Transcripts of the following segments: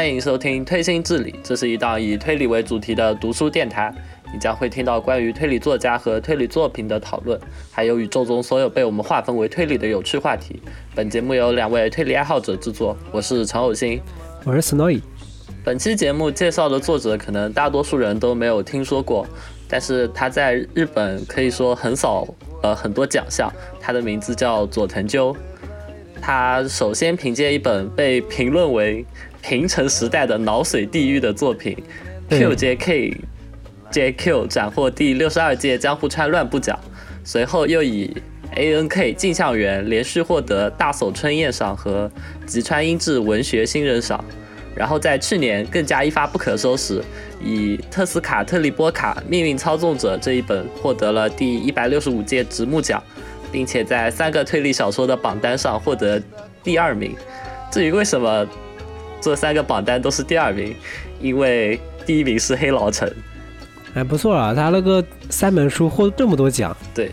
欢迎收听《推心置理》，这是一档以推理为主题的读书电台。你将会听到关于推理作家和推理作品的讨论，还有宇宙中所有被我们划分为推理的有趣话题。本节目由两位推理爱好者制作，我是陈偶星，我是 Snowy。本期节目介绍的作者，可能大多数人都没有听说过，但是他在日本可以说横扫了很多奖项。他的名字叫佐藤鸠。他首先凭借一本被评论为平成时代的脑髓地狱的作品《QJK JQ》斩获第六十二届江户川乱步奖，随后又以 ANK 镜像园连续获得大叟春宴赏和吉川英治文学新人赏，然后在去年更加一发不可收拾，以特斯卡特利波卡命运操纵者这一本获得了第一百六十五届直木奖。并且在三个推理小说的榜单上获得第二名。至于为什么这三个榜单都是第二名，因为第一名是黑老城。哎，不错啊，他那个三本书获这么多奖。对。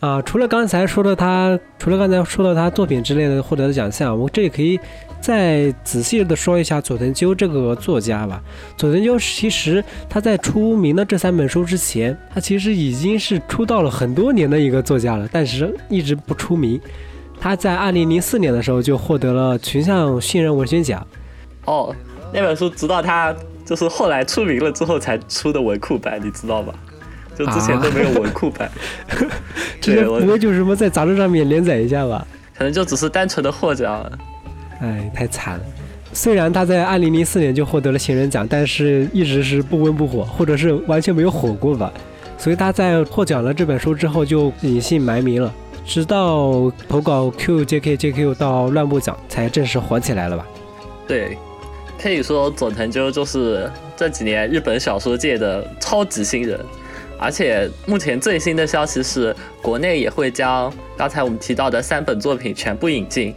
啊，除了刚才说的他，除了刚才说的他作品之类的获得的奖项，我这里可以再仔细的说一下佐藤鸠这个作家吧。佐藤鸠其实他在出名的这三本书之前，他其实已经是出道了很多年的一个作家了，但是一直不出名。他在二零零四年的时候就获得了群像新人文学奖。哦，那本书直到他就是后来出名了之后才出的文库版，你知道吧？就之前都没有文库版，这个不会就是什么在杂志上面连载一下吧？可能就只是单纯的获奖。哎，太惨了。虽然他在二零零四年就获得了新人奖，但是一直是不温不火，或者是完全没有火过吧。所以他在获奖了这本书之后就隐姓埋名了，直到投稿 QJKJQ 到乱步奖才正式火起来了吧？对，可以说佐藤鸠就是这几年日本小说界的超级新人。而且目前最新的消息是，国内也会将刚才我们提到的三本作品全部引进。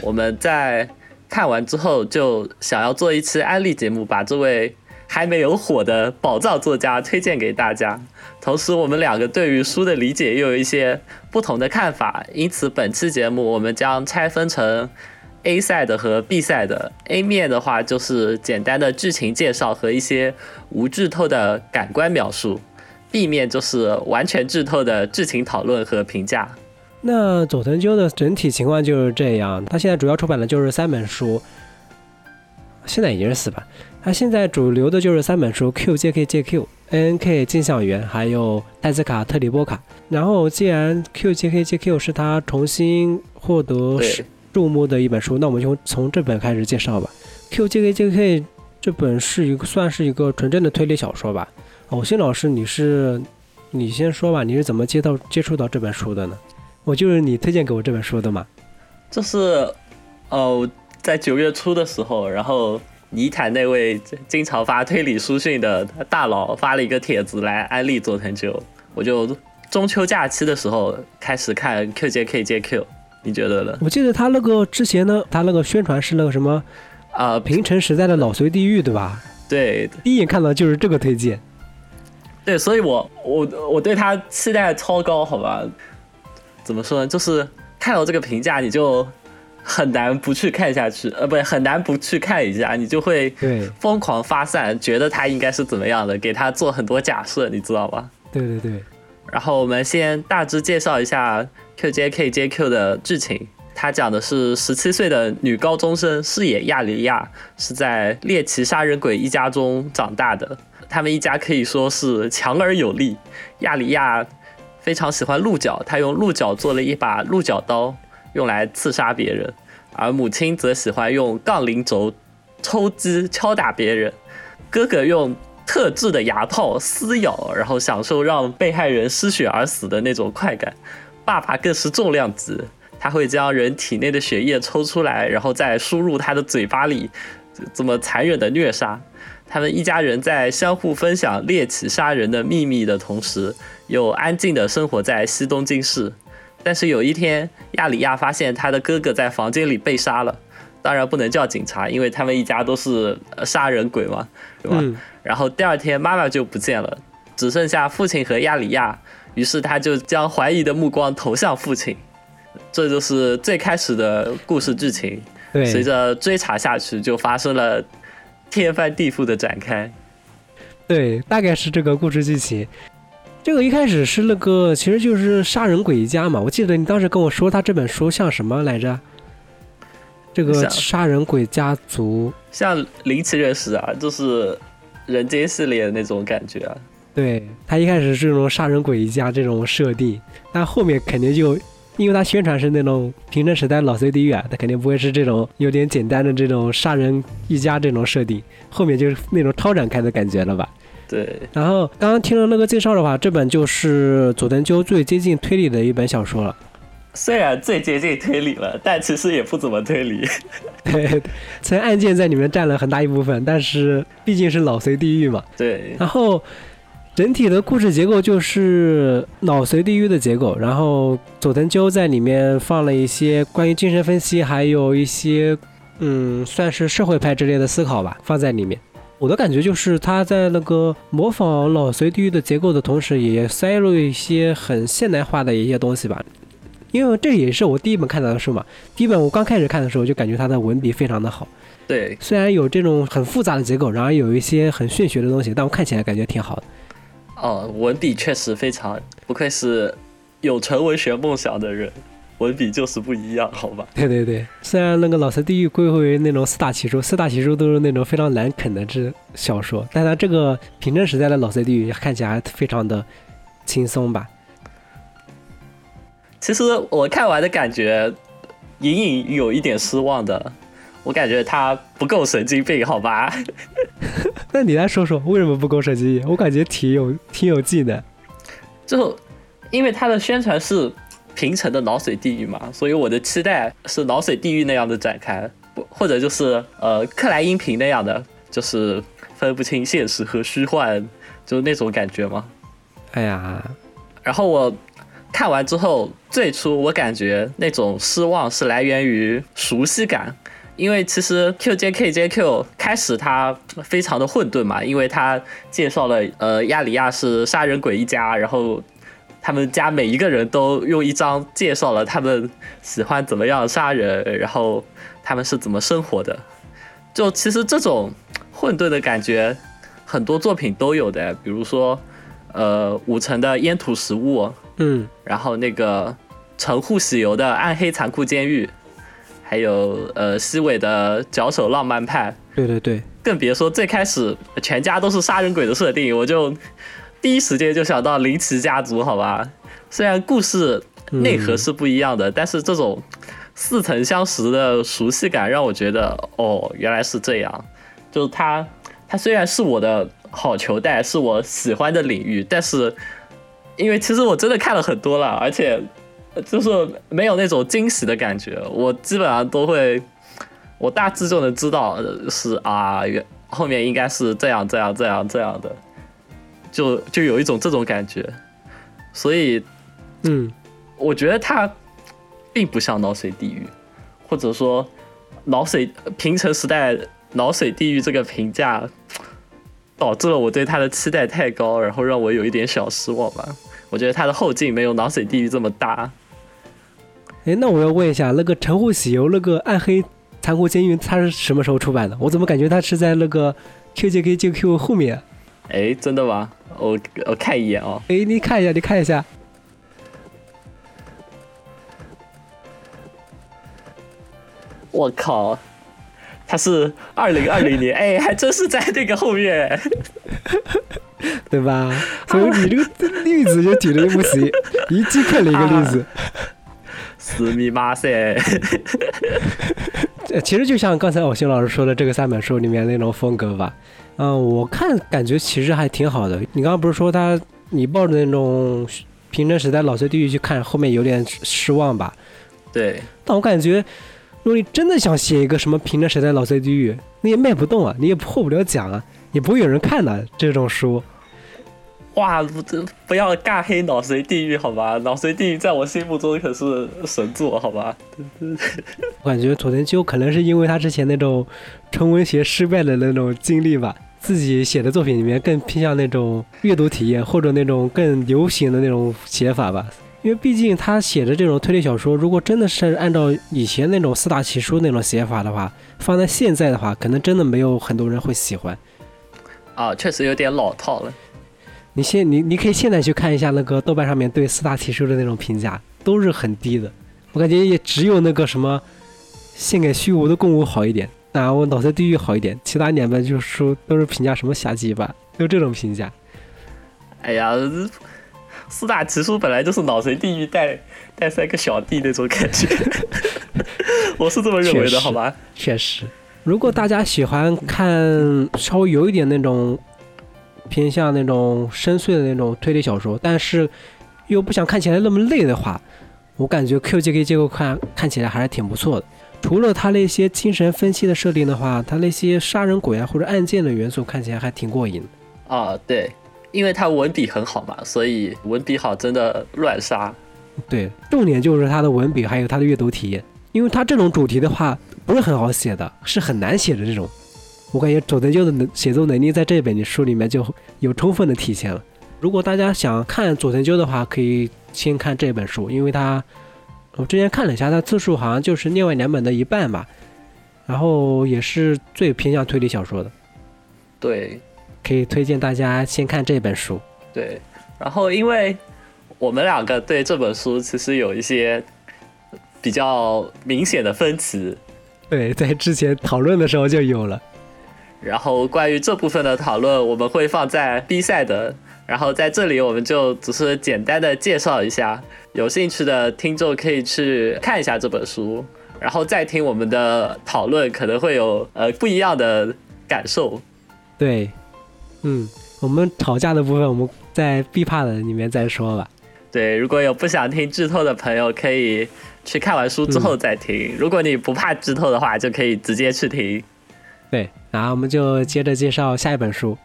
我们在看完之后，就想要做一期安利节目，把这位还没有火的宝藏作家推荐给大家。同时，我们两个对于书的理解又有一些不同的看法，因此本期节目我们将拆分成 A 赛的和 B 赛的。A 面的话就是简单的剧情介绍和一些无剧透的感官描述。B 面就是完全剧透的剧情讨论和评价。那佐藤鸠的整体情况就是这样，他现在主要出版的就是三本书，现在已经是四版。他现在主流的就是三本书：QJKJQ、ANK 镜像园，还有戴斯卡特里波卡。然后，既然 QJKJQ 是他重新获得注目的一本书，那我们就从这本开始介绍吧。QJKJK 这本是一个算是一个纯正的推理小说吧。偶星老师，你是，你先说吧，你是怎么接到接触到这本书的呢？我就是你推荐给我这本书的嘛。就是，哦，在九月初的时候，然后尼坦那位经常发推理书讯的大佬发了一个帖子来安利佐藤九，我就中秋假期的时候开始看 QJKJQ，你觉得呢？我记得他那个之前呢，他那个宣传是那个什么，啊，平成时代的脑髓地狱，对吧？对，第一眼看到就是这个推荐。对，所以我我我对他期待超高，好吧？怎么说呢？就是看到这个评价，你就很难不去看下去，呃，不，很难不去看一下，你就会疯狂发散，觉得他应该是怎么样的，给他做很多假设，你知道吧？对对对。然后我们先大致介绍一下 QJKJQ 的剧情，它讲的是十七岁的女高中生矢野亚里亚是在猎奇杀人鬼一家中长大的。他们一家可以说是强而有力。亚里亚非常喜欢鹿角，他用鹿角做了一把鹿角刀，用来刺杀别人；而母亲则喜欢用杠铃轴抽击敲打别人。哥哥用特制的牙套撕咬，然后享受让被害人失血而死的那种快感。爸爸更是重量级，他会将人体内的血液抽出来，然后再输入他的嘴巴里，这么残忍的虐杀。他们一家人在相互分享猎奇杀人的秘密的同时，又安静地生活在西东京市。但是有一天，亚里亚发现他的哥哥在房间里被杀了，当然不能叫警察，因为他们一家都是杀人鬼嘛，对吧？然后第二天，妈妈就不见了，只剩下父亲和亚里亚。于是他就将怀疑的目光投向父亲。这就是最开始的故事剧情。对，随着追查下去，就发生了。天翻地覆的展开。对，大概是这个故事剧情。这个一开始是那个，其实就是杀人鬼一家嘛。我记得你当时跟我说，他这本书像什么来着？这个杀人鬼家族，像灵奇人士啊，就是人间系列的那种感觉啊。对他一开始是这种杀人鬼一家这种设定，但后面肯定就，因为他宣传是那种平成时代老 C 地狱啊，他肯定不会是这种有点简单的这种杀人一家这种设定，后面就是那种超展开的感觉了吧。对，然后刚刚听了那个介绍的话，这本就是佐藤鸠最接近推理的一本小说了。虽然最接近推理了，但其实也不怎么推理。对，虽然案件在里面占了很大一部分，但是毕竟是脑髓地狱嘛。对，然后整体的故事结构就是脑髓地狱的结构，然后佐藤鸠在里面放了一些关于精神分析，还有一些嗯，算是社会派之类的思考吧，放在里面。我的感觉就是他在那个模仿脑髓地狱的结构的同时，也塞入一些很现代化的一些东西吧。因为这也是我第一本看到的书嘛，第一本我刚开始看的时候就感觉他的文笔非常的好，对，虽然有这种很复杂的结构，然后有一些很玄学的东西，但我看起来感觉挺好的。哦，文笔确实非常，不愧是有纯文学梦想的人，文笔就是不一样，好吧？对对对，虽然那个《老色地狱》归为那种四大奇书，四大奇书都是那种非常难啃的这小说，但它这个平成时代的《老色地狱》看起来还非常的轻松吧？其实我看完的感觉，隐隐有一点失望的。我感觉他不够神经病，好吧？那你来说说为什么不够神经病？我感觉挺有挺有劲的。就因为他的宣传是平成的脑水地狱嘛，所以我的期待是脑水地狱那样的展开，不或者就是呃克莱因瓶那样的，就是分不清现实和虚幻，就是那种感觉嘛。哎呀，然后我看完之后，最初我感觉那种失望是来源于熟悉感，因为其实 QJKJQ 开始它非常的混沌嘛，因为它介绍了呃亚里亚是杀人鬼一家，然后他们家每一个人都用一张介绍了他们喜欢怎么样杀人，然后他们是怎么生活的。就其实这种混沌的感觉，很多作品都有的，比如说呃武城的烟土食物。嗯，然后那个城户喜由的《暗黑残酷监狱》，还有呃西尾的《脚手浪漫派》，对对对，更别说最开始全家都是杀人鬼的设定，我就第一时间就想到林奇家族，好吧？虽然故事内核是不一样的，但是这种似曾相识的熟悉感让我觉得，哦，原来是这样。就是他，他虽然是我的好球带，是我喜欢的领域，但是。因为其实我真的看了很多了，而且就是没有那种惊喜的感觉。我基本上都会，我大致就能知道是啊，原后面应该是这样这样这样这样的，就就有一种这种感觉。所以，嗯，我觉得它并不像脑水地狱，或者说脑水平成时代脑水地狱这个评价，导致了我对他的期待太高，然后让我有一点小失望吧。我觉得它的后劲没有脑水地狱这么大。哎，那我要问一下，那个陈户喜游那个暗黑残酷监狱，它是什么时候出版的？我怎么感觉它是在那个 QJKJQ 后面？哎，真的吗？我我看一眼哦。哎，你看一下，你看一下。我靠，它是二零二零年，哎，还真是在那个后面。对吧？所以你这个例子就举的不行，一即刻了一个例子。死密码噻！其实就像刚才我新老师说的这个三本书里面那种风格吧。嗯，我看感觉其实还挺好的。你刚刚不是说他你抱着那种平成时代老岁地狱去看，后面有点失望吧？对。但我感觉，如果你真的想写一个什么平成时代老岁地狱，你也卖不动啊，你也破不了奖啊。也不会有人看的这种书，哇！不，不要尬黑脑髓地狱好吧？脑髓地狱在我心目中可是神作，好吧？我感觉佐藤秋可能是因为他之前那种纯文学失败的那种经历吧，自己写的作品里面更偏向那种阅读体验或者那种更流行的那种写法吧。因为毕竟他写的这种推理小说，如果真的是按照以前那种四大奇书那种写法的话，放在现在的话，可能真的没有很多人会喜欢。啊，确实有点老套了。你现你你可以现在去看一下那个豆瓣上面对四大奇书的那种评价，都是很低的。我感觉也只有那个什么献给虚无的共舞好一点，啊，我脑残地狱好一点，其他两本就是书都是评价什么瞎鸡巴，就这种评价。哎呀。四大奇书本来就是脑髓地狱带带三个小弟那种感觉，我是这么认为的，好吧？确实，如果大家喜欢看稍微有一点那种偏向那种深邃的那种推理小说，但是又不想看起来那么累的话，我感觉 QJK 结构看看起来还是挺不错的。除了它那些精神分析的设定的话，它那些杀人鬼啊或者案件的元素看起来还挺过瘾。啊，对。因为他文笔很好嘛，所以文笔好真的乱杀。对，重点就是他的文笔还有他的阅读体验。因为他这种主题的话不是很好写的，是很难写的这种。我感觉佐藤修的能写作能力在这本书里面就有充分的体现了。如果大家想看佐藤修的话，可以先看这本书，因为他我之前看了一下，他字数好像就是另外两本的一半吧，然后也是最偏向推理小说的。对。可以推荐大家先看这本书。对，然后因为我们两个对这本书其实有一些比较明显的分歧。对，在之前讨论的时候就有了。然后关于这部分的讨论，我们会放在 B 赛的。然后在这里，我们就只是简单的介绍一下，有兴趣的听众可以去看一下这本书，然后再听我们的讨论，可能会有呃不一样的感受。对。嗯，我们吵架的部分，我们在 B part 里面再说吧。对，如果有不想听剧透的朋友，可以去看完书之后再听。如果你不怕剧透的话，就可以直接去听。对，然后我们就接着介绍下一本书。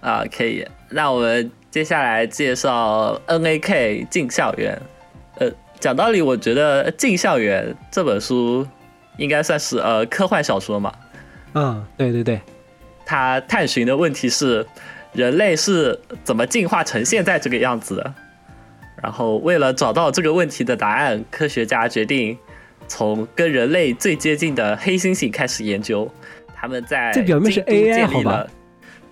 啊，可以。那我们接下来介绍 N.A.K. 进校园。呃，讲道理，我觉得进校园这本书应该算是呃科幻小说嘛。嗯，对对对。他探寻的问题是，人类是怎么进化成现在这个样子的？然后为了找到这个问题的答案，科学家决定从跟人类最接近的黑猩猩开始研究。他们在这表面是 AI 好吧？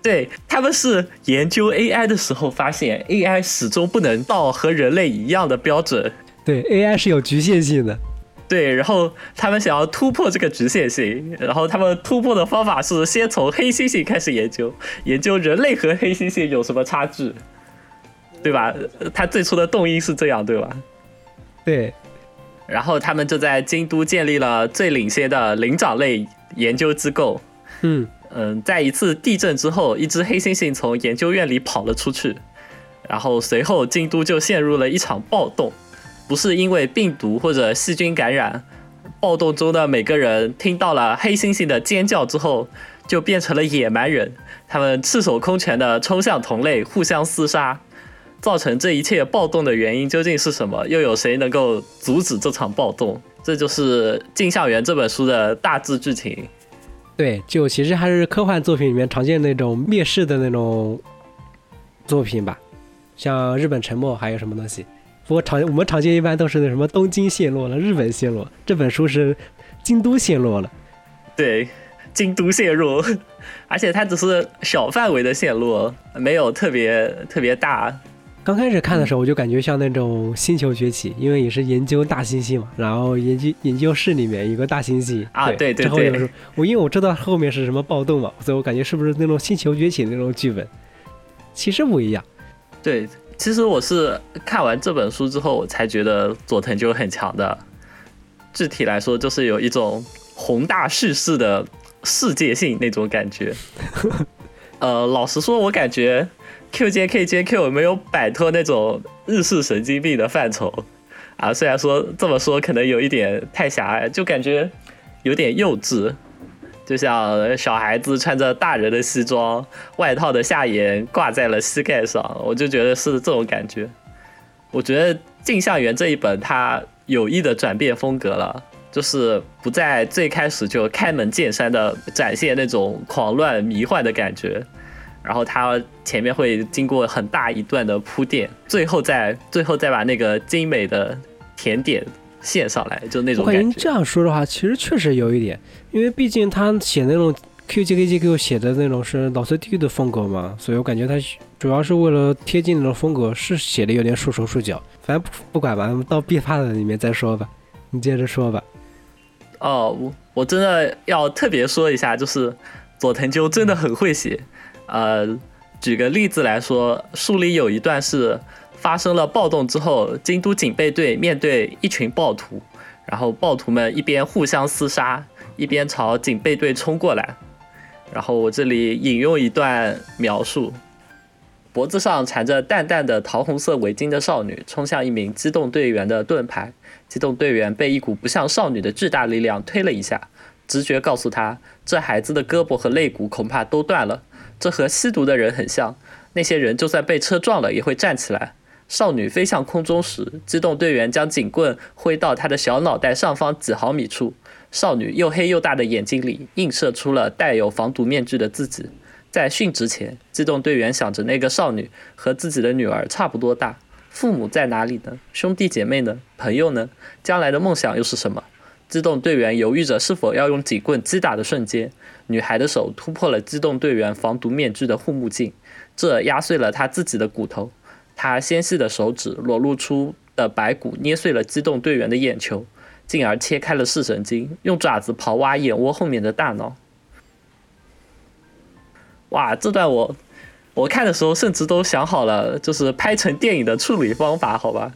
对他们是研究 AI 的时候发现，AI 始终不能到和人类一样的标准。对，AI 是有局限性的。对，然后他们想要突破这个局限性，然后他们突破的方法是先从黑猩猩开始研究，研究人类和黑猩猩有什么差距，对吧？他最初的动因是这样，对吧？对。然后他们就在京都建立了最领先的灵长类研究机构。嗯嗯，在一次地震之后，一只黑猩猩从研究院里跑了出去，然后随后京都就陷入了一场暴动。不是因为病毒或者细菌感染，暴动中的每个人听到了黑猩猩的尖叫之后，就变成了野蛮人。他们赤手空拳的冲向同类，互相厮杀。造成这一切暴动的原因究竟是什么？又有谁能够阻止这场暴动？这就是《镜像园》这本书的大致剧情。对，就其实还是科幻作品里面常见那种灭世的那种作品吧，像日本沉没还有什么东西。不过常我们常见一般都是那什么东京陷落了，日本陷落。这本书是京都陷落了，对，京都陷落，而且它只是小范围的陷落，没有特别特别大。刚开始看的时候，我就感觉像那种星球崛起，因为也是研究大猩猩嘛，然后研究研究室里面有个大猩猩啊，对对对。我因为我知道后面是什么暴动嘛，所以我感觉是不是那种星球崛起那种剧本？其实不一样，对。其实我是看完这本书之后，我才觉得佐藤就很强的。具体来说，就是有一种宏大叙事的世界性那种感觉。呃，老实说，我感觉 QJKJQ 没有摆脱那种日式神经病的范畴啊。虽然说这么说可能有一点太狭隘，就感觉有点幼稚。就像小孩子穿着大人的西装，外套的下沿挂在了膝盖上，我就觉得是这种感觉。我觉得《镜像园》这一本它有意的转变风格了，就是不在最开始就开门见山的展现那种狂乱迷幻的感觉，然后他前面会经过很大一段的铺垫，最后再最后再把那个精美的甜点献上来，就那种感觉。我感觉这样说的话，其实确实有一点，因为毕竟他写那种 QGKJQ 写的那种是老 CD 的风格嘛，所以我感觉他主要是为了贴近那种风格，是写的有点束手束脚。反正不不管吧，到 B 发的里面再说吧。你接着说吧。哦，我我真的要特别说一下，就是佐藤鸠真的很会写。呃，举个例子来说，书里有一段是发生了暴动之后，京都警备队面对一群暴徒，然后暴徒们一边互相厮杀，一边朝警备队冲过来。然后我这里引用一段描述：脖子上缠着淡淡的桃红色围巾的少女冲向一名机动队员的盾牌，机动队员被一股不像少女的巨大力量推了一下，直觉告诉他，这孩子的胳膊和肋骨恐怕都断了。这和吸毒的人很像，那些人就算被车撞了也会站起来。少女飞向空中时，机动队员将警棍挥到她的小脑袋上方几毫米处。少女又黑又大的眼睛里映射出了带有防毒面具的自己。在殉职前，机动队员想着那个少女和自己的女儿差不多大，父母在哪里呢？兄弟姐妹呢？朋友呢？将来的梦想又是什么？机动队员犹豫着是否要用警棍击打的瞬间。女孩的手突破了机动队员防毒面具的护目镜，这压碎了她自己的骨头。她纤细的手指裸露出的白骨捏碎了机动队员的眼球，进而切开了视神经，用爪子刨挖眼窝后面的大脑。哇，这段我我看的时候甚至都想好了，就是拍成电影的处理方法，好吧？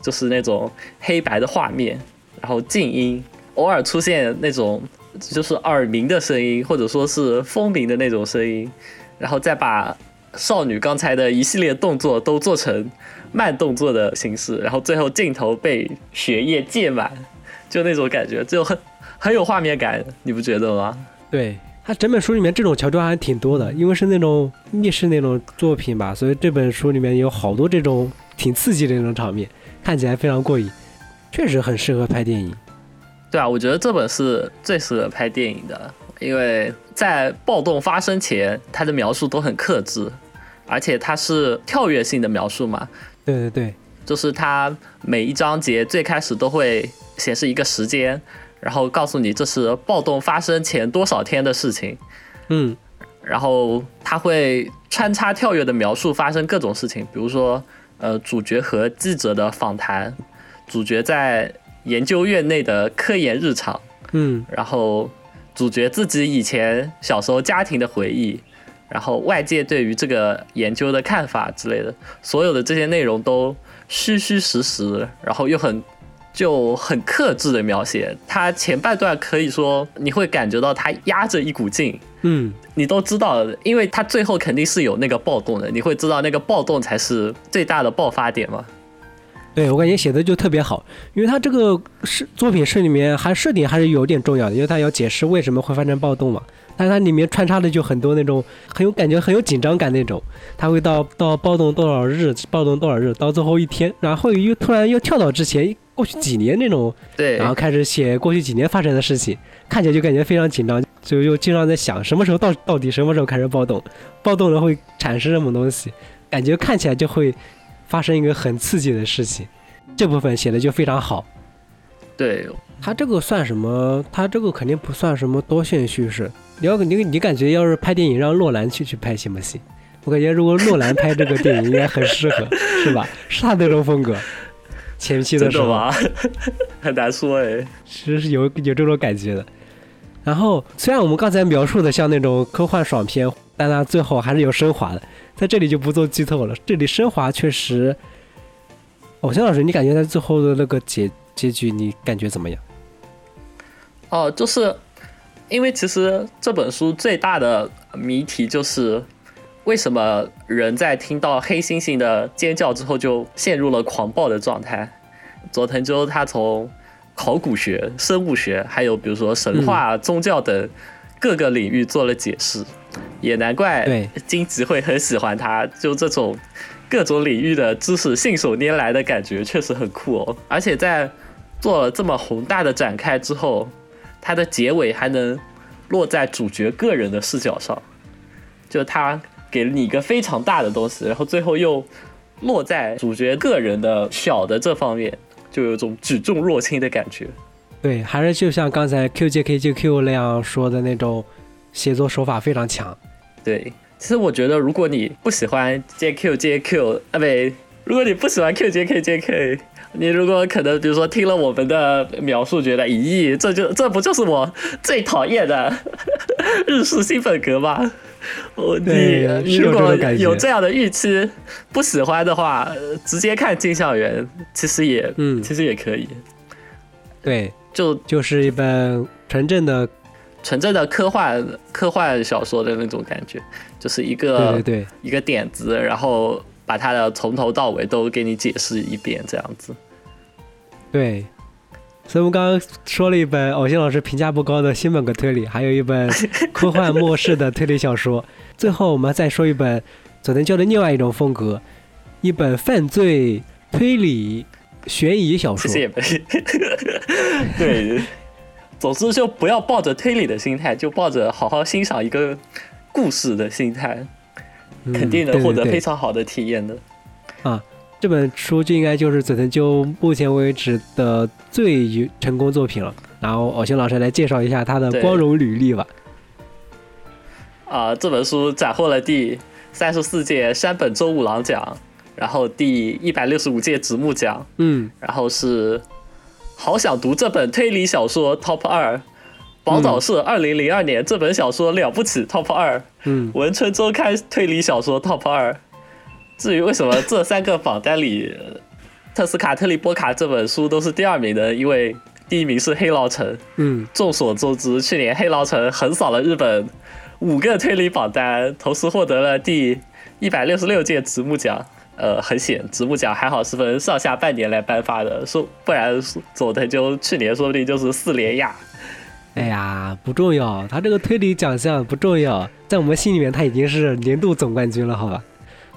就是那种黑白的画面，然后静音，偶尔出现那种。就是耳鸣的声音，或者说是风鸣的那种声音，然后再把少女刚才的一系列动作都做成慢动作的形式，然后最后镜头被血液溅满，就那种感觉，就很很有画面感，你不觉得吗？对他整本书里面这种桥段还挺多的，因为是那种密室那种作品吧，所以这本书里面有好多这种挺刺激的那种场面，看起来非常过瘾，确实很适合拍电影。对啊，我觉得这本是最适合拍电影的，因为在暴动发生前，它的描述都很克制，而且它是跳跃性的描述嘛。对对对，就是它每一章节最开始都会显示一个时间，然后告诉你这是暴动发生前多少天的事情。嗯，然后它会穿插跳跃的描述发生各种事情，比如说呃主角和记者的访谈，主角在。研究院内的科研日常，嗯，然后主角自己以前小时候家庭的回忆，然后外界对于这个研究的看法之类的，所有的这些内容都虚虚实实，然后又很就很克制的描写。他前半段可以说你会感觉到他压着一股劲，嗯，你都知道，因为他最后肯定是有那个暴动的，你会知道那个暴动才是最大的爆发点嘛。对我感觉写的就特别好，因为他这个是作品是里面还设定还是有点重要的，因为他要解释为什么会发生暴动嘛。但是它里面穿插的就很多那种很有感觉、很有紧张感那种。他会到到暴动多少日，暴动多少日，到最后一天，然后又突然又跳到之前过去几年那种，对，然后开始写过去几年发生的事情，看起来就感觉非常紧张，就又经常在想什么时候到到底什么时候开始暴动，暴动了会产生什么东西，感觉看起来就会。发生一个很刺激的事情，这部分写的就非常好。对他这个算什么？他这个肯定不算什么多线叙事。你要你你感觉要是拍电影让洛兰去去拍行不行？我感觉如果洛兰拍这个电影应该很适合，是吧？是他那种风格。前期的时候 很难说哎，其实是有有这种感觉的。然后虽然我们刚才描述的像那种科幻爽片，但它最后还是有升华的。在这里就不做剧透了。这里升华确实，偶像老师，你感觉他最后的那个结结局，你感觉怎么样？哦，就是因为其实这本书最大的谜题就是，为什么人在听到黑猩猩的尖叫之后就陷入了狂暴的状态？佐藤鸠他从考古学、生物学，还有比如说神话、宗教等各个领域做了解释。也难怪金吉会很喜欢他，就这种各种领域的知识信手拈来的感觉，确实很酷哦。而且在做了这么宏大的展开之后，它的结尾还能落在主角个人的视角上，就他给了你一个非常大的东西，然后最后又落在主角个人的小的这方面，就有种举重若轻的感觉。对，还是就像刚才 QJKJQ 那样说的那种写作手法非常强。对，其实我觉得如果你不喜欢 JQJQ 啊，不，如果你不喜欢 QJKJK。你如果可能，比如说听了我们的描述，觉得咦，这就这不就是我最讨厌的日式新本格吗？我 你你如果有这样的预期，不喜欢的话，直接看《金校园》，其实也嗯，其实也可以。对，就就是一本纯正的纯正的科幻科幻小说的那种感觉，就是一个对对一个点子，然后。把它的从头到尾都给你解释一遍，这样子。对，所以我们刚刚说了一本偶像老师评价不高的新本格推理，还有一本 科幻末世的推理小说。最后我们再说一本佐藤教的另外一种风格，一本犯罪推理悬疑小说。对，总之就不要抱着推理的心态，就抱着好好欣赏一个故事的心态。肯定能获得非常好的体验的，啊，这本书就应该就是佐藤就目前为止的最成功作品了。然后偶像老师来介绍一下他的光荣履历吧。啊，这本书斩获了第三十四届山本周五郎奖，然后第一百六十五届直木奖，嗯，然后是好想读这本推理小说 Top 二。宝岛社二零零二年这本小说了不起，Top 二。嗯，文春周刊推理小说 Top 二。至于为什么这三个榜单里，特斯卡特利波卡这本书都是第二名的，因为第一名是黑牢城。嗯，众所周知，去年黑牢城横扫了日本五个推理榜单，同时获得了第一百六十六届直木奖。呃，很险，直木奖还好是分上下半年来颁发的，说不然佐藤就去年说不定就是四连亚。哎呀，不重要，他这个推理奖项不重要，在我们心里面他已经是年度总冠军了，好吧？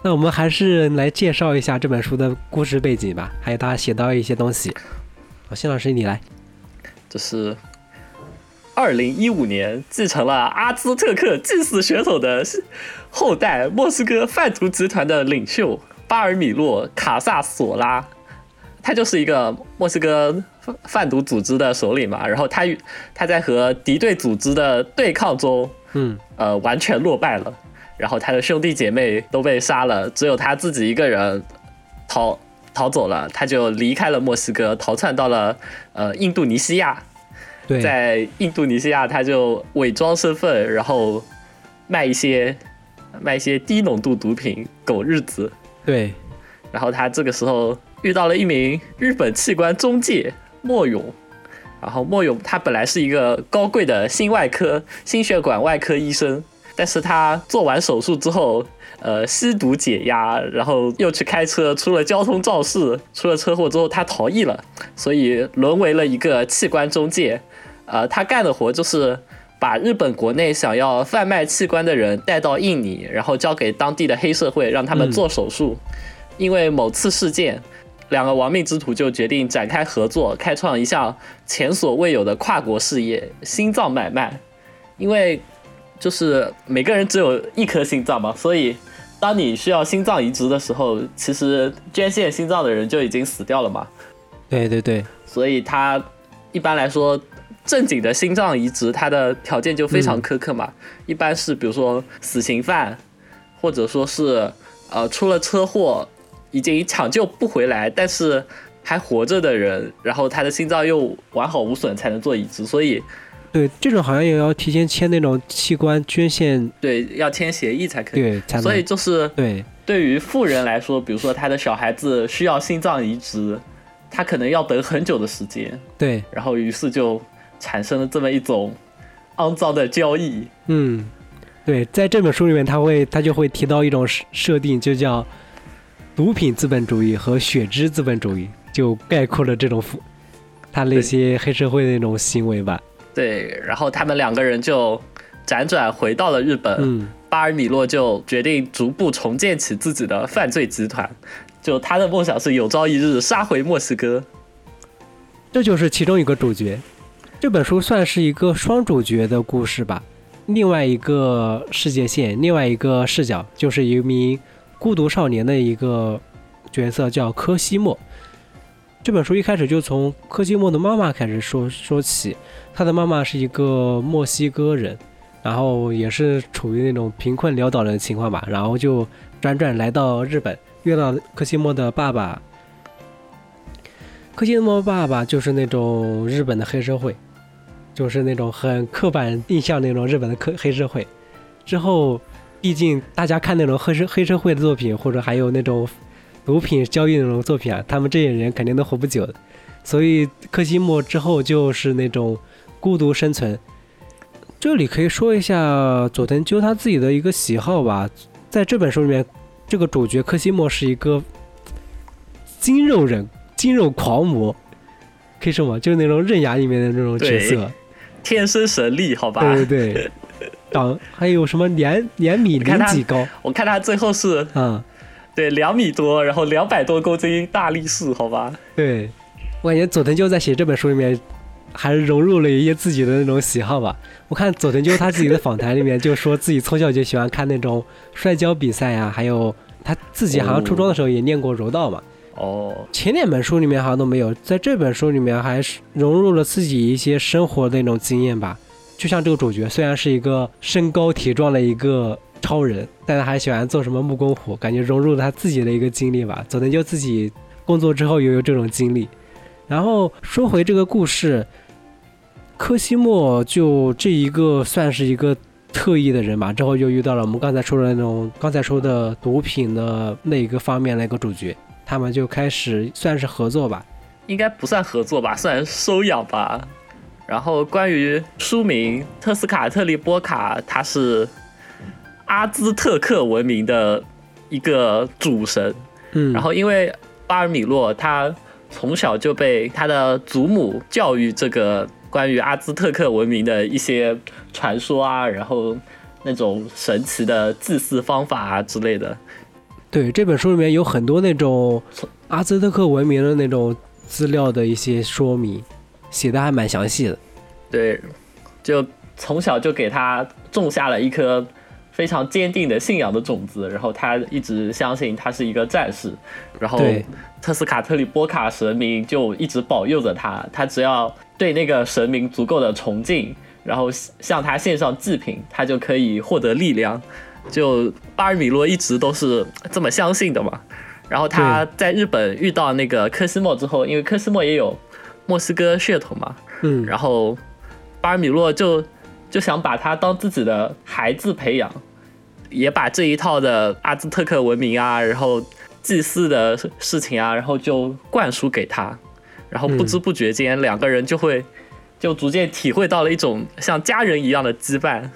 那我们还是来介绍一下这本书的故事背景吧，还有他写到一些东西。好，谢老师你来。这是二零一五年继承了阿兹特克祭祀血统的后代莫斯科贩毒集团的领袖巴尔米洛卡萨索拉。他就是一个墨西哥贩毒组织的首领嘛，然后他他在和敌对组织的对抗中，嗯，呃，完全落败了，然后他的兄弟姐妹都被杀了，只有他自己一个人逃逃走了，他就离开了墨西哥，逃窜到了呃印度尼西亚，在印度尼西亚他就伪装身份，然后卖一些卖一些低浓度毒品，苟日子，对，然后他这个时候。遇到了一名日本器官中介莫勇，然后莫勇他本来是一个高贵的心外科、心血管外科医生，但是他做完手术之后，呃，吸毒解压，然后又去开车，出了交通肇事，出了车祸之后他逃逸了，所以沦为了一个器官中介。呃，他干的活就是把日本国内想要贩卖器官的人带到印尼，然后交给当地的黑社会，让他们做手术。因为某次事件。两个亡命之徒就决定展开合作，开创一项前所未有的跨国事业——心脏买卖。因为就是每个人只有一颗心脏嘛，所以当你需要心脏移植的时候，其实捐献心脏的人就已经死掉了嘛。对对对，所以他一般来说正经的心脏移植，它的条件就非常苛刻嘛。一般是比如说死刑犯，或者说是呃出了车祸。已经抢救不回来，但是还活着的人，然后他的心脏又完好无损，才能做移植。所以，对这种好像也要提前签那种器官捐献，对，要签协议才可以。对，所以就是对，对于富人来说，比如说他的小孩子需要心脏移植，他可能要等很久的时间。对，然后于是就产生了这么一种肮脏的交易。嗯，对，在这本书里面，他会他就会提到一种设定，就叫。毒品资本主义和血脂资本主义就概括了这种他那些黑社会的那种行为吧。对，然后他们两个人就辗转回到了日本。嗯，巴尔米洛就决定逐步重建起自己的犯罪集团，就他的梦想是有朝一日杀回墨西哥。这就是其中一个主角。这本书算是一个双主角的故事吧。另外一个世界线，另外一个视角，就是一名孤独少年的一个角色，叫科西莫。这本书一开始就从科西莫的妈妈开始说说起，他的妈妈是一个墨西哥人，然后也是处于那种贫困潦倒的情况吧，然后就辗转来到日本，遇到科西莫的爸爸。科西莫爸爸就是那种日本的黑社会，就是那种很刻板印象那种日本的黑黑社会。之后，毕竟大家看那种黑社黑社会的作品，或者还有那种。毒品交易那种作品啊，他们这些人肯定都活不久的，所以柯西莫之后就是那种孤独生存。这里可以说一下佐藤鸠他自己的一个喜好吧，在这本书里面，这个主角柯西莫是一个筋肉人、筋肉狂魔，可以说吗？就是那种刃牙里面的那种角色，天生神力，好吧？对对对，长还有什么两两米 零几高？我看他最后是嗯。对，两米多，然后两百多公斤大力士，好吧？对，我感觉佐藤鸠在写这本书里面，还是融入了一些自己的那种喜好吧。我看佐藤鸠他自己的访谈里面就说自己从小就喜欢看那种摔跤比赛呀，还有他自己好像初中的时候也练过柔道嘛。哦。哦前两本书里面好像都没有，在这本书里面还是融入了自己一些生活的那种经验吧。就像这个主角，虽然是一个身高体壮的一个。超人，但他还喜欢做什么木工活，感觉融入了他自己的一个经历吧。佐藤就自己工作之后也有这种经历。然后说回这个故事，科西莫就这一个算是一个特异的人吧。之后又遇到了我们刚才说的那种刚才说的毒品的那一个方面的一个主角，他们就开始算是合作吧。应该不算合作吧，算收养吧。然后关于书名特斯卡特利波卡，他是。阿兹特克文明的一个主神，嗯，然后因为巴尔米洛他从小就被他的祖母教育这个关于阿兹特克文明的一些传说啊，然后那种神奇的祭祀方法啊之类的。对，这本书里面有很多那种阿兹特克文明的那种资料的一些说明，写的还蛮详细的。对，就从小就给他种下了一颗。非常坚定的信仰的种子，然后他一直相信他是一个战士，然后特斯卡特里波卡神明就一直保佑着他，他只要对那个神明足够的崇敬，然后向他献上祭品，他就可以获得力量。就巴尔米洛一直都是这么相信的嘛。然后他在日本遇到那个科西莫之后，因为科西莫也有墨西哥血统嘛，嗯，然后巴尔米洛就。就想把他当自己的孩子培养，也把这一套的阿兹特克文明啊，然后祭祀的事情啊，然后就灌输给他，然后不知不觉间两个人就会就逐渐体会到了一种像家人一样的羁绊，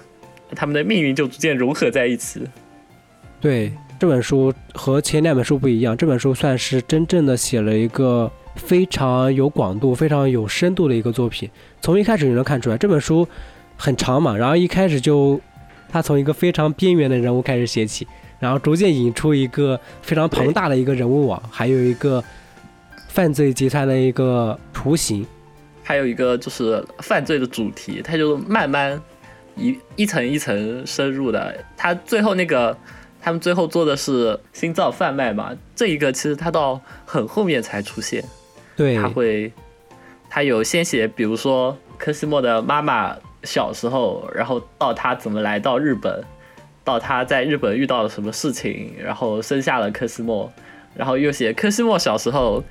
他们的命运就逐渐融合在一起。对这本书和前两本书不一样，这本书算是真正的写了一个非常有广度、非常有深度的一个作品。从一开始就能看出来，这本书。很长嘛，然后一开始就，他从一个非常边缘的人物开始写起，然后逐渐引出一个非常庞大的一个人物网，还有一个犯罪集团的一个雏形，还有一个就是犯罪的主题，他就慢慢一一层一层深入的。他最后那个他们最后做的是心脏贩卖嘛，这一个其实他到很后面才出现，对，他会他有先写，比如说科西莫的妈妈。小时候，然后到他怎么来到日本，到他在日本遇到了什么事情，然后生下了科西莫，然后又写科西莫小时候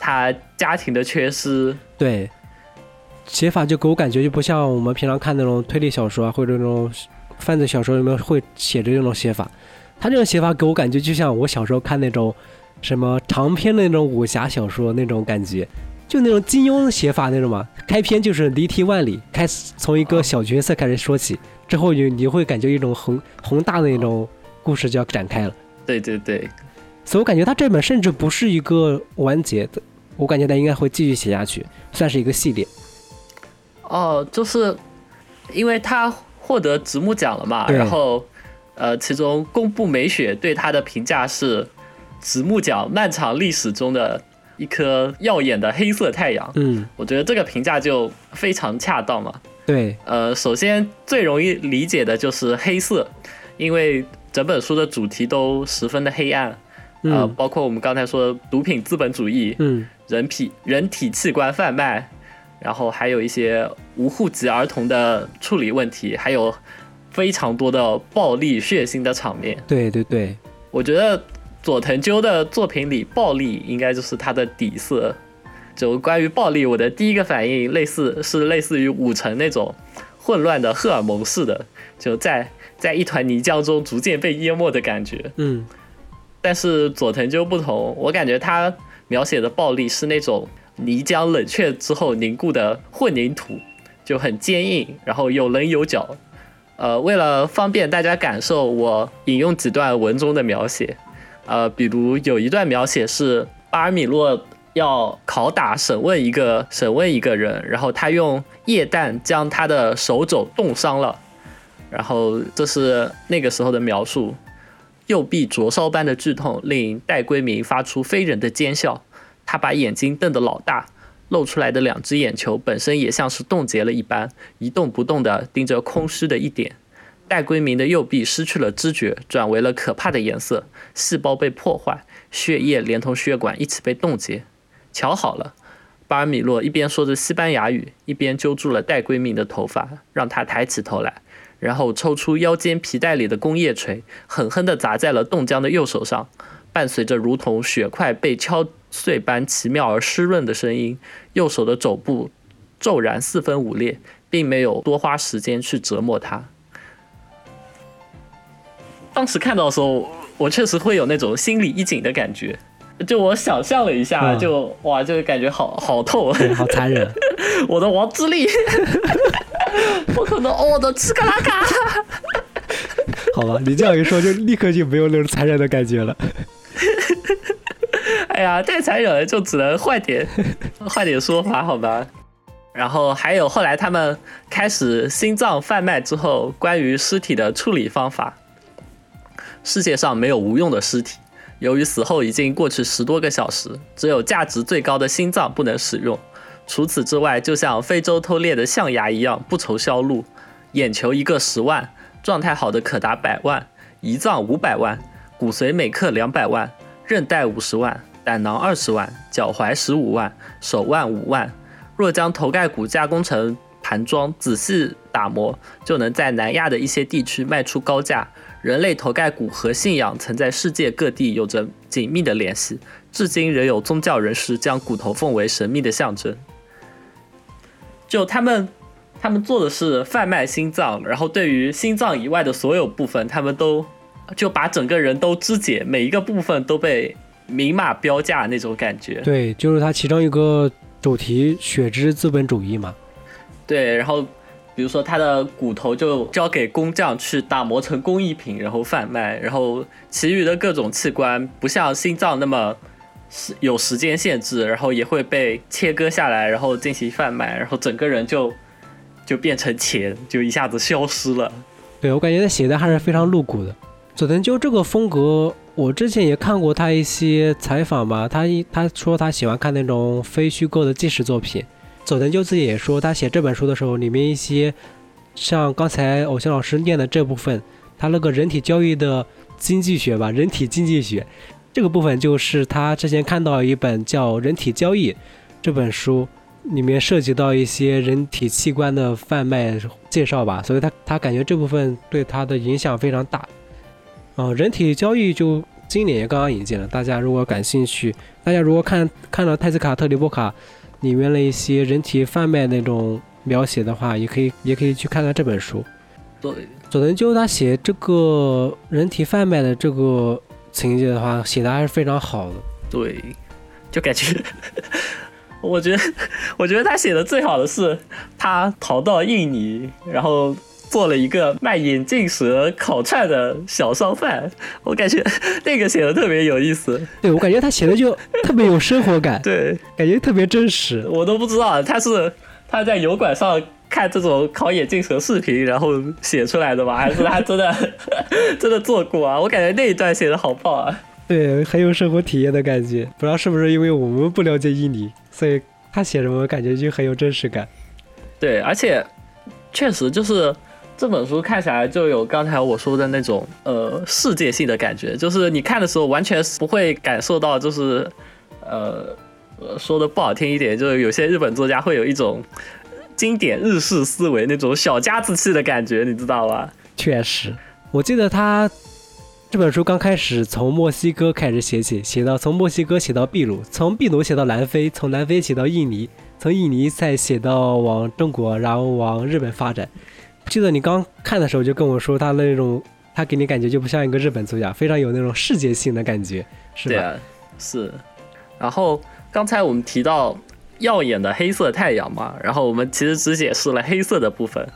他家庭的缺失。对，写法就给我感觉就不像我们平常看那种推理小说啊，或者那种犯罪小说里面会写的那种写法。他这种写法给我感觉就像我小时候看那种什么长篇的那种武侠小说那种感觉。就那种金庸写法那种嘛，开篇就是离题万里，开始从一个小角色开始说起，之后你你会感觉一种宏宏大的那种故事就要展开了。对对对，所以我感觉他这本甚至不是一个完结的，我感觉他应该会继续写下去，算是一个系列。哦，就是因为他获得直木奖了嘛，然后呃，其中宫部美雪对他的评价是直木奖漫长历史中的。一颗耀眼的黑色太阳，嗯，我觉得这个评价就非常恰当嘛。对，呃，首先最容易理解的就是黑色，因为整本书的主题都十分的黑暗，呃，嗯包括我们刚才说的毒品资本主义、嗯。人体人体器官贩卖，然后还有一些无户籍儿童的处理问题，还有非常多的暴力血腥的场面。对对对，我觉得佐藤鸠的作品里，暴力应该就是他的底色。就关于暴力，我的第一个反应类似是类似于武城那种混乱的荷尔蒙式的，就在在一团泥浆中逐渐被淹没的感觉。嗯但是佐藤鸠不同，我感觉他描写的暴力是那种泥浆冷却之后凝固的混凝土，就很坚硬，然后有棱有角。呃，为了方便大家感受，我引用几段文中的描写。呃，比如有一段描写是巴尔米洛要拷打审问一个审问一个人，然后他用液氮将他的手肘冻伤了，然后这是那个时候的描述。右臂灼烧般的剧痛令戴圭明发出非人的尖笑，他把眼睛瞪得老大，露出来的两只眼球本身也像是冻结了一般，一动不动地盯着空虚的一点。戴归明的右臂失去了知觉，转为了可怕的颜色，细胞被破坏，血液连同血管一起被冻结。瞧好了，巴尔米洛一边说着西班牙语，一边揪住了戴归明的头发，让他抬起头来。然后抽出腰间皮带里的工业锤，狠狠地砸在了冻僵的右手上，伴随着如同血块被敲碎般奇妙而湿润的声音，右手的肘部骤然四分五裂，并没有多花时间去折磨他。当时看到的时候，我确实会有那种心里一紧的感觉，就我想象了一下，嗯就哇，就感觉好好痛，对，好残忍。我的王之力，不可能哦，我的吃嘎拉嘎。好吧，你这样一说，就立刻就没有那种残忍的感觉了。哎呀，太残忍了，就只能换点换点说法，好吧？然后还有后来他们开始心脏贩卖之后，关于尸体的处理方法，世界上没有无用的尸体。由于死后已经过去十多个小时，只有价值最高的心脏不能使用。除此之外，就像非洲偷猎的象牙一样不愁销路。眼球一个十万，状态好的可达百万，胰脏五百万，骨髓每克两百万，韧带五十万，胆囊二十万，脚踝十五万，手腕五万。若将头盖骨加工成盘装，仔细打磨，就能在南亚的一些地区卖出高价。人类头盖骨和信仰曾在世界各地有着紧密的联系，至今仍有宗教人士将骨头奉为神秘的象征。就他们，他们做的是贩卖心脏，然后对于心脏以外的所有部分，他们都就把整个人都肢解，每一个部分都被明码标价那种感觉。对，就是它其中一个主题“血之资本主义”嘛。对，然后比如说它的骨头就交给工匠去打磨成工艺品，然后贩卖，然后其余的各种器官不像心脏那么是有时间限制，然后也会被切割下来，然后进行贩卖，然后整个人就 就变成钱，就一下子消失了。对我感觉他写的还是非常露骨的。佐藤就这个风格，我之前也看过他一些采访吧，他一他说他喜欢看那种非虚构的纪实作品。佐藤鸠自己也说，他写这本书的时候，里面一些像刚才偶像老师念的这部分，他那个人体交易的经济学吧，人体经济学这个部分，就是他之前看到一本叫《人体交易》这本书。里面涉及到一些人体器官的贩卖介绍吧，所以他他感觉这部分对他的影响非常大。嗯、人体交易就今年也刚刚引进了，大家如果感兴趣，大家如果看看到泰斯卡特里波卡里面的一些人体贩卖那种描写的话，也可以也可以去看看这本书。对，佐藤鸠他写这个人体贩卖的这个情节的话，写的还是非常好的。对，就感觉，我觉得，我觉得他写的最好的是他逃到印尼，然后做了一个卖眼镜蛇烤串的小商贩，我感觉那个写的特别有意思。对我感觉他写的就特别有生活感，对感觉特别真实。我都不知道他是他在油管上看这种烤眼镜蛇视频，然后写出来的吧？还是他真的 真的做过啊？我感觉那一段写的好棒啊！对，很有生活体验的感觉。不知道是不是因为我们不了解印尼，所以他写什么感觉就很有真实感。对，而且确实就是这本书看起来就有刚才我说的那种呃世界性的感觉，就是你看的时候完全不会感受到，就是呃说的不好听一点，就是有些日本作家会有一种经典日式思维那种小家子气的感觉，你知道吧？确实，我记得他这本书刚开始从墨西哥开始写起，写到从墨西哥写到秘鲁，从秘鲁写到南非，从南非写到印尼。从印尼再写到往中国，然后往日本发展。记得你刚看的时候就跟我说，他那种他给你感觉就不像一个日本作家，非常有那种世界性的感觉，是吧？对啊，是。然后刚才我们提到耀眼的黑色太阳嘛，然后我们其实只解释了黑色的部分。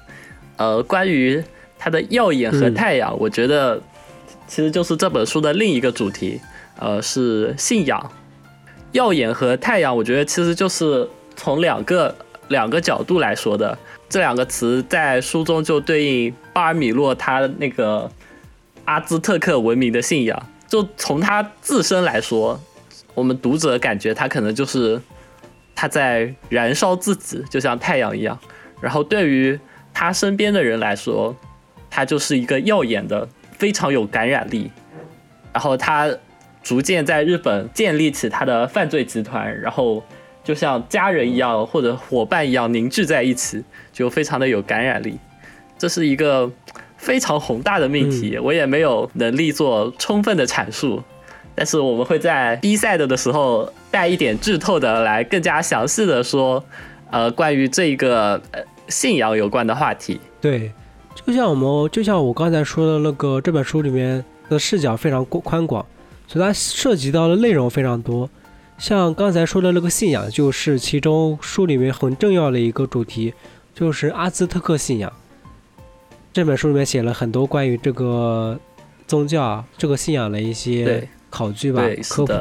呃，关于它的耀眼和太阳，我觉得其实就是这本书的另一个主题，呃，是信仰。耀眼和太阳，我觉得其实就是。从两个两个角度来说的，这两个词在书中就对应巴尔米洛他那个阿兹特克文明的信仰。就从他自身来说，我们读者感觉他可能就是他在燃烧自己，就像太阳一样。然后对于他身边的人来说，他就是一个耀眼的，非常有感染力。然后他逐渐在日本建立起他的犯罪集团，然后。就像家人一样或者伙伴一样凝聚在一起，就非常的有感染力。这是一个非常宏大的命题，我也没有能力做充分的阐述。但是我们会在 B 赛的的时候带一点剧透的来更加详细的说，呃，关于这个呃信仰有关的话题。对，就像我们就像我刚才说的那个这本书里面的视角非常宽广，所以它涉及到的内容非常多。像刚才说的那个信仰，就是其中书里面很重要的一个主题，就是阿兹特克信仰。这本书里面写了很多关于这个宗教、这个信仰的一些考据吧、科普。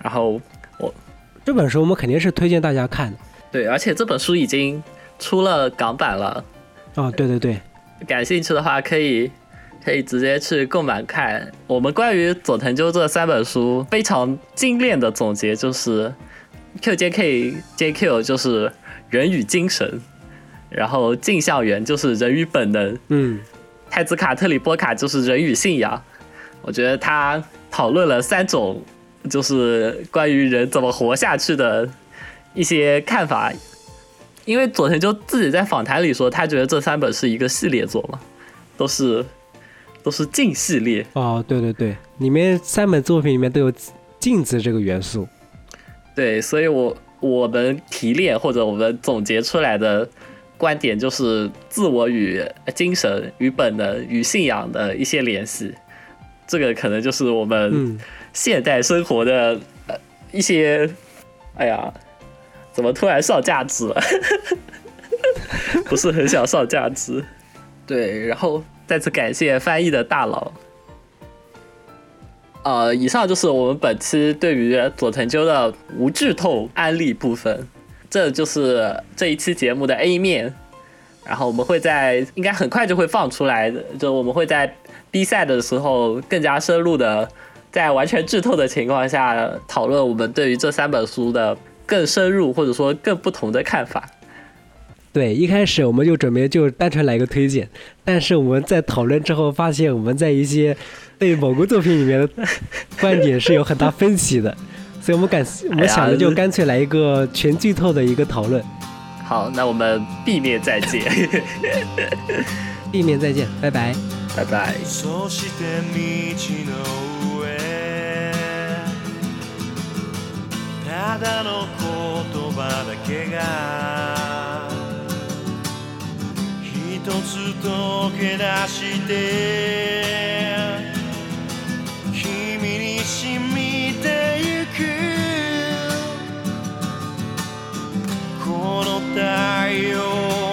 然后我这本书我们肯定是推荐大家看的。对，而且这本书已经出了港版了。哦，对对对，感兴趣的话可以。可以直接去购买看。我们关于佐藤鸠这三本书非常精炼的总结就是 QJK JQ 就是人与精神，然后镜像源就是人与本能，嗯，太子卡特里波卡就是人与信仰。我觉得他讨论了三种就是关于人怎么活下去的一些看法。因为佐藤就自己在访谈里说，他觉得这三本是一个系列作嘛，都是。都是镜系列哦，对对对，里面三本作品里面都有镜子这个元素。对，所以我我们提炼或者我们总结出来的观点就是自我与精神与本能与信仰的一些联系。这个可能就是我们现代生活的呃一些，哎呀，怎么突然上价值了？不是很想上价值。对，然后。再次感谢翻译的大佬。呃，以上就是我们本期对于佐藤鸠的无剧透安利部分，这就是这一期节目的 A 面。然后我们会在应该很快就会放出来的，就我们会在 B 赛的时候更加深入的，在完全剧透的情况下讨论我们对于这三本书的更深入或者说更不同的看法。对，一开始我们就准备就单纯来个推荐，但是我们在讨论之后发现，我们在一些对某个作品里面的 观点是有很大分歧的，所以我们敢，我们想着就干脆来一个全剧透的一个讨论。好，那我们 B 面再见。B 面再见，拜拜，拜拜。一つ溶け出して君に染みてゆく。この太陽